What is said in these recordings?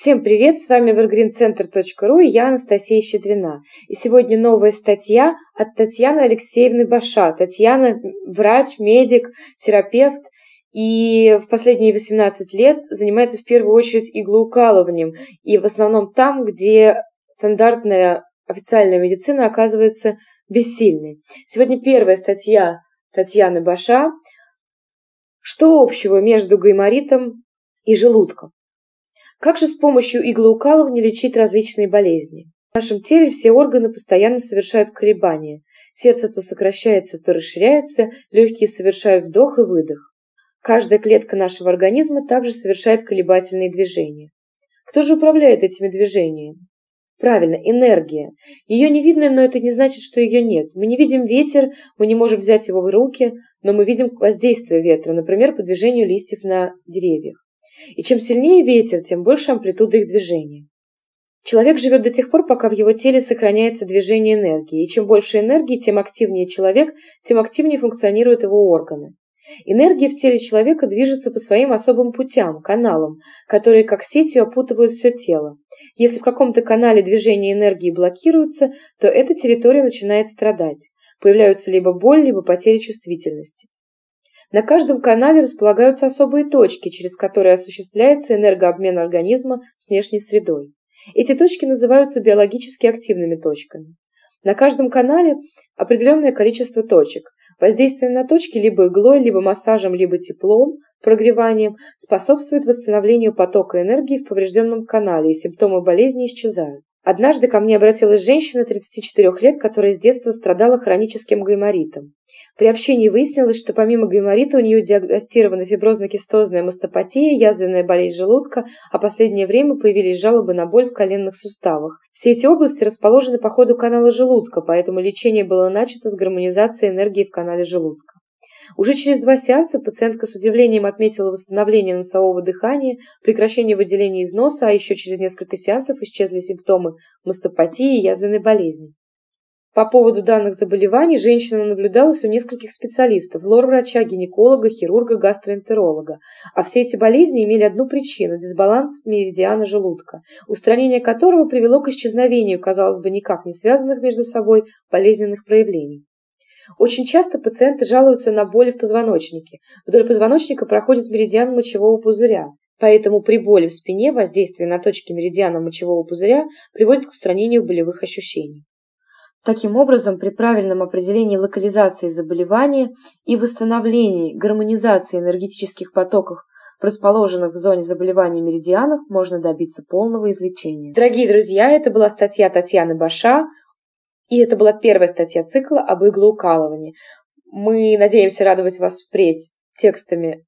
Всем привет, с вами evergreencenter.ru и я Анастасия Щедрина. И сегодня новая статья от Татьяны Алексеевны Баша. Татьяна – врач, медик, терапевт и в последние 18 лет занимается в первую очередь иглоукалыванием и в основном там, где стандартная официальная медицина оказывается бессильной. Сегодня первая статья Татьяны Баша «Что общего между гайморитом и желудком?» Как же с помощью иглоукалывания лечить различные болезни? В нашем теле все органы постоянно совершают колебания. Сердце то сокращается, то расширяется, легкие совершают вдох и выдох. Каждая клетка нашего организма также совершает колебательные движения. Кто же управляет этими движениями? Правильно, энергия. Ее не видно, но это не значит, что ее нет. Мы не видим ветер, мы не можем взять его в руки, но мы видим воздействие ветра, например, по движению листьев на деревьях. И чем сильнее ветер, тем больше амплитуда их движения. Человек живет до тех пор, пока в его теле сохраняется движение энергии, и чем больше энергии, тем активнее человек, тем активнее функционируют его органы. Энергия в теле человека движется по своим особым путям, каналам, которые как сетью опутывают все тело. Если в каком-то канале движение энергии блокируется, то эта территория начинает страдать. Появляются либо боль, либо потеря чувствительности. На каждом канале располагаются особые точки, через которые осуществляется энергообмен организма с внешней средой. Эти точки называются биологически активными точками. На каждом канале определенное количество точек. Воздействие на точки либо иглой, либо массажем, либо теплом, прогреванием способствует восстановлению потока энергии в поврежденном канале, и симптомы болезни исчезают. Однажды ко мне обратилась женщина 34 лет, которая с детства страдала хроническим гайморитом. При общении выяснилось, что помимо гайморита у нее диагностирована фиброзно-кистозная мастопатия, язвенная болезнь желудка, а в последнее время появились жалобы на боль в коленных суставах. Все эти области расположены по ходу канала желудка, поэтому лечение было начато с гармонизации энергии в канале желудка. Уже через два сеанса пациентка с удивлением отметила восстановление носового дыхания, прекращение выделения из носа, а еще через несколько сеансов исчезли симптомы мастопатии и язвенной болезни. По поводу данных заболеваний женщина наблюдалась у нескольких специалистов – лор-врача, гинеколога, хирурга, гастроэнтеролога. А все эти болезни имели одну причину – дисбаланс меридиана желудка, устранение которого привело к исчезновению, казалось бы, никак не связанных между собой болезненных проявлений. Очень часто пациенты жалуются на боли в позвоночнике. Вдоль позвоночника проходит меридиан мочевого пузыря. Поэтому при боли в спине воздействие на точки меридиана мочевого пузыря приводит к устранению болевых ощущений. Таким образом, при правильном определении локализации заболевания и восстановлении гармонизации энергетических потоков расположенных в зоне заболевания меридианах можно добиться полного излечения. Дорогие друзья, это была статья Татьяны Баша, и это была первая статья цикла об иглоукалывании. Мы надеемся радовать вас впредь текстами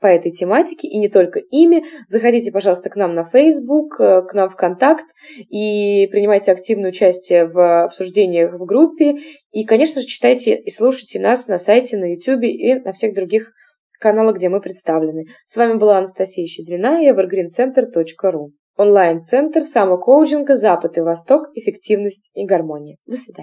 по этой тематике, и не только ими. Заходите, пожалуйста, к нам на Facebook, э, к нам в Контакт и принимайте активное участие в обсуждениях в группе. И, конечно же, читайте и слушайте нас на сайте, на YouTube и на всех других каналах, где мы представлены. С вами была Анастасия Щедрина и evergreencenter.ru. Онлайн-центр самокоучинга «Запад и Восток. Эффективность и гармония». До свидания.